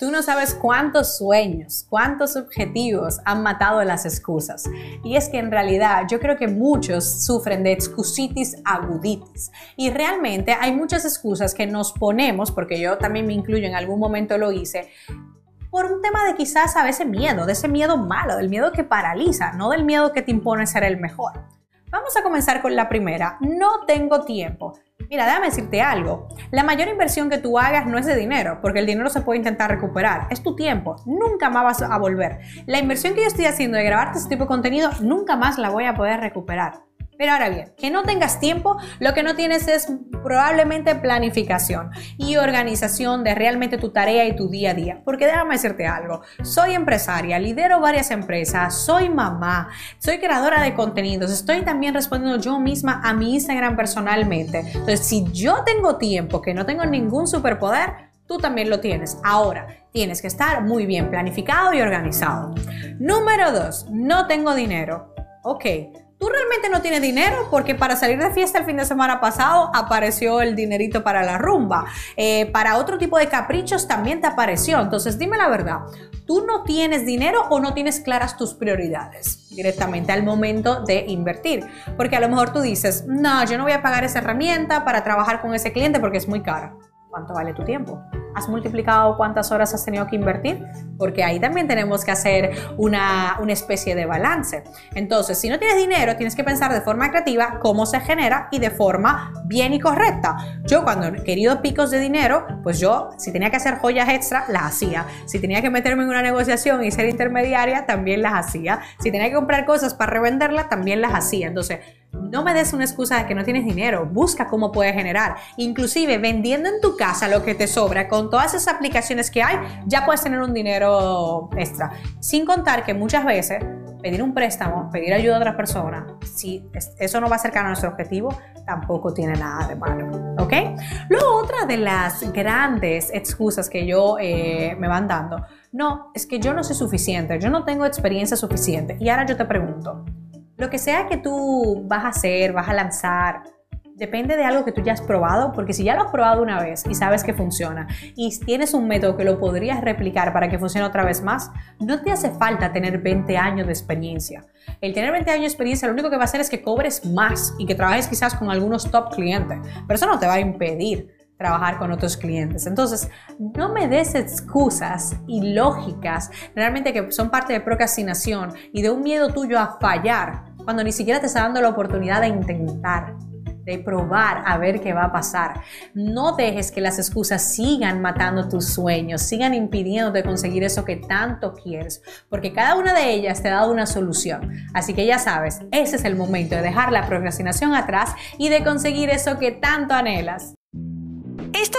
Tú no sabes cuántos sueños, cuántos objetivos han matado las excusas. Y es que en realidad yo creo que muchos sufren de excusitis aguditis. Y realmente hay muchas excusas que nos ponemos, porque yo también me incluyo, en algún momento lo hice, por un tema de quizás a veces miedo, de ese miedo malo, del miedo que paraliza, no del miedo que te impone ser el mejor. Vamos a comenzar con la primera. No tengo tiempo. Mira, déjame decirte algo. La mayor inversión que tú hagas no es de dinero, porque el dinero se puede intentar recuperar. Es tu tiempo. Nunca más vas a volver. La inversión que yo estoy haciendo de grabarte este tipo de contenido, nunca más la voy a poder recuperar. Pero ahora bien, que no tengas tiempo, lo que no tienes es probablemente planificación y organización de realmente tu tarea y tu día a día. Porque déjame decirte algo, soy empresaria, lidero varias empresas, soy mamá, soy creadora de contenidos, estoy también respondiendo yo misma a mi Instagram personalmente. Entonces, si yo tengo tiempo, que no tengo ningún superpoder, tú también lo tienes. Ahora, tienes que estar muy bien planificado y organizado. Número dos, no tengo dinero. Ok, Tú realmente no tienes dinero porque para salir de fiesta el fin de semana pasado apareció el dinerito para la rumba. Eh, para otro tipo de caprichos también te apareció. Entonces dime la verdad, ¿tú no tienes dinero o no tienes claras tus prioridades directamente al momento de invertir? Porque a lo mejor tú dices, no, yo no voy a pagar esa herramienta para trabajar con ese cliente porque es muy cara. ¿Cuánto vale tu tiempo? ¿Has multiplicado cuántas horas has tenido que invertir? Porque ahí también tenemos que hacer una, una, especie de balance. Entonces, si no tienes dinero, tienes que pensar de forma creativa cómo se genera y de forma bien y correcta. Yo cuando he querido picos de dinero, pues yo, si tenía que hacer joyas extra, las hacía. Si tenía que meterme en una negociación y ser intermediaria, también las hacía. Si tenía que comprar cosas para revenderlas, también las hacía. Entonces, no me des una excusa de que no tienes dinero, busca cómo puedes generar. Inclusive vendiendo en tu casa lo que te sobra, con todas esas aplicaciones que hay, ya puedes tener un dinero extra. Sin contar que muchas veces pedir un préstamo, pedir ayuda a otra persona, si eso no va a acercar a nuestro objetivo, tampoco tiene nada de malo. ¿Ok? Luego, otra de las grandes excusas que yo eh, me van dando, no, es que yo no soy suficiente, yo no tengo experiencia suficiente. Y ahora yo te pregunto, lo que sea que tú vas a hacer, vas a lanzar, depende de algo que tú ya has probado, porque si ya lo has probado una vez y sabes que funciona y tienes un método que lo podrías replicar para que funcione otra vez más, no te hace falta tener 20 años de experiencia. El tener 20 años de experiencia lo único que va a hacer es que cobres más y que trabajes quizás con algunos top clientes, pero eso no te va a impedir trabajar con otros clientes. Entonces, no me des excusas ilógicas, realmente que son parte de procrastinación y de un miedo tuyo a fallar cuando ni siquiera te está dando la oportunidad de intentar, de probar a ver qué va a pasar. No dejes que las excusas sigan matando tus sueños, sigan impidiéndote conseguir eso que tanto quieres, porque cada una de ellas te ha dado una solución. Así que ya sabes, ese es el momento de dejar la procrastinación atrás y de conseguir eso que tanto anhelas.